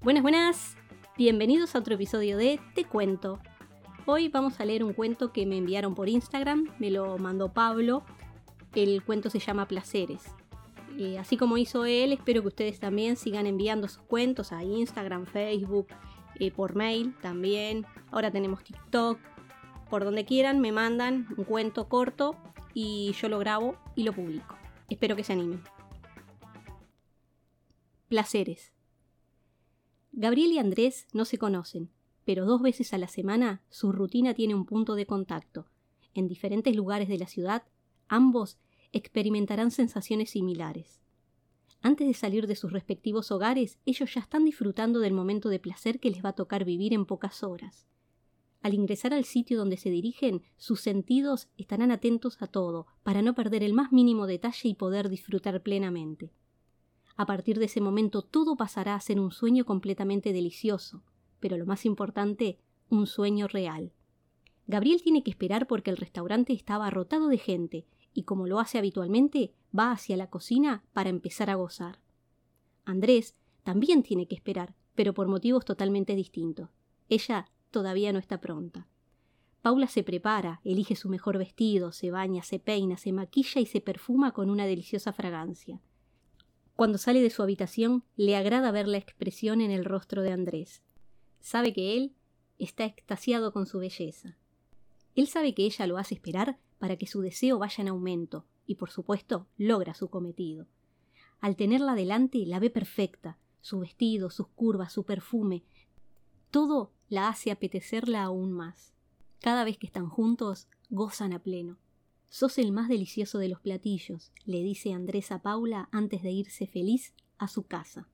Buenas, buenas. Bienvenidos a otro episodio de Te Cuento. Hoy vamos a leer un cuento que me enviaron por Instagram, me lo mandó Pablo. El cuento se llama Placeres. Eh, así como hizo él, espero que ustedes también sigan enviando sus cuentos a Instagram, Facebook, eh, por mail también. Ahora tenemos TikTok. Por donde quieran me mandan un cuento corto y yo lo grabo y lo publico. Espero que se animen. Placeres. Gabriel y Andrés no se conocen, pero dos veces a la semana su rutina tiene un punto de contacto. En diferentes lugares de la ciudad, ambos experimentarán sensaciones similares. Antes de salir de sus respectivos hogares, ellos ya están disfrutando del momento de placer que les va a tocar vivir en pocas horas. Al ingresar al sitio donde se dirigen, sus sentidos estarán atentos a todo, para no perder el más mínimo detalle y poder disfrutar plenamente. A partir de ese momento todo pasará a ser un sueño completamente delicioso, pero lo más importante, un sueño real. Gabriel tiene que esperar porque el restaurante está abarrotado de gente, y como lo hace habitualmente, va hacia la cocina para empezar a gozar. Andrés también tiene que esperar, pero por motivos totalmente distintos. Ella todavía no está pronta. Paula se prepara, elige su mejor vestido, se baña, se peina, se maquilla y se perfuma con una deliciosa fragancia. Cuando sale de su habitación, le agrada ver la expresión en el rostro de Andrés. Sabe que él está extasiado con su belleza. Él sabe que ella lo hace esperar para que su deseo vaya en aumento, y por supuesto logra su cometido. Al tenerla delante, la ve perfecta, su vestido, sus curvas, su perfume, todo la hace apetecerla aún más. Cada vez que están juntos, gozan a pleno. Sos el más delicioso de los platillos, le dice Andrés a Paula antes de irse feliz a su casa.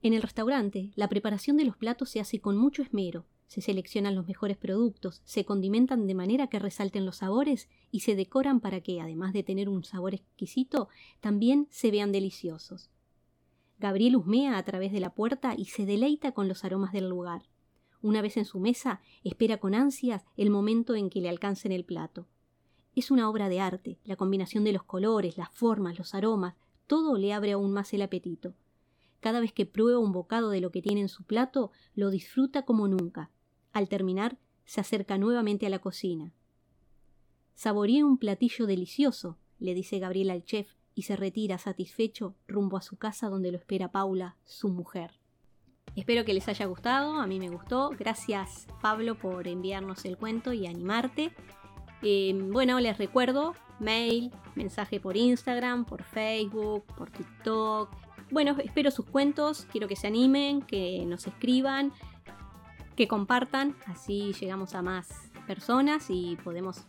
En el restaurante, la preparación de los platos se hace con mucho esmero, se seleccionan los mejores productos, se condimentan de manera que resalten los sabores y se decoran para que, además de tener un sabor exquisito, también se vean deliciosos. Gabriel husmea a través de la puerta y se deleita con los aromas del lugar. Una vez en su mesa, espera con ansias el momento en que le alcancen el plato. Es una obra de arte, la combinación de los colores, las formas, los aromas, todo le abre aún más el apetito. Cada vez que prueba un bocado de lo que tiene en su plato, lo disfruta como nunca. Al terminar, se acerca nuevamente a la cocina. Saboreé un platillo delicioso, le dice Gabriel al chef, y se retira satisfecho rumbo a su casa donde lo espera Paula, su mujer. Espero que les haya gustado, a mí me gustó. Gracias Pablo por enviarnos el cuento y animarte. Em, bueno, les recuerdo, mail, mensaje por Instagram, por Facebook, por TikTok. Bueno, espero sus cuentos, quiero que se animen, que nos escriban, que compartan, así llegamos a más personas y podemos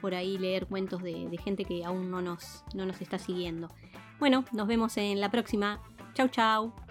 por ahí leer cuentos de, de gente que aún no nos, no nos está siguiendo. Bueno, nos vemos en la próxima. Chau, chau.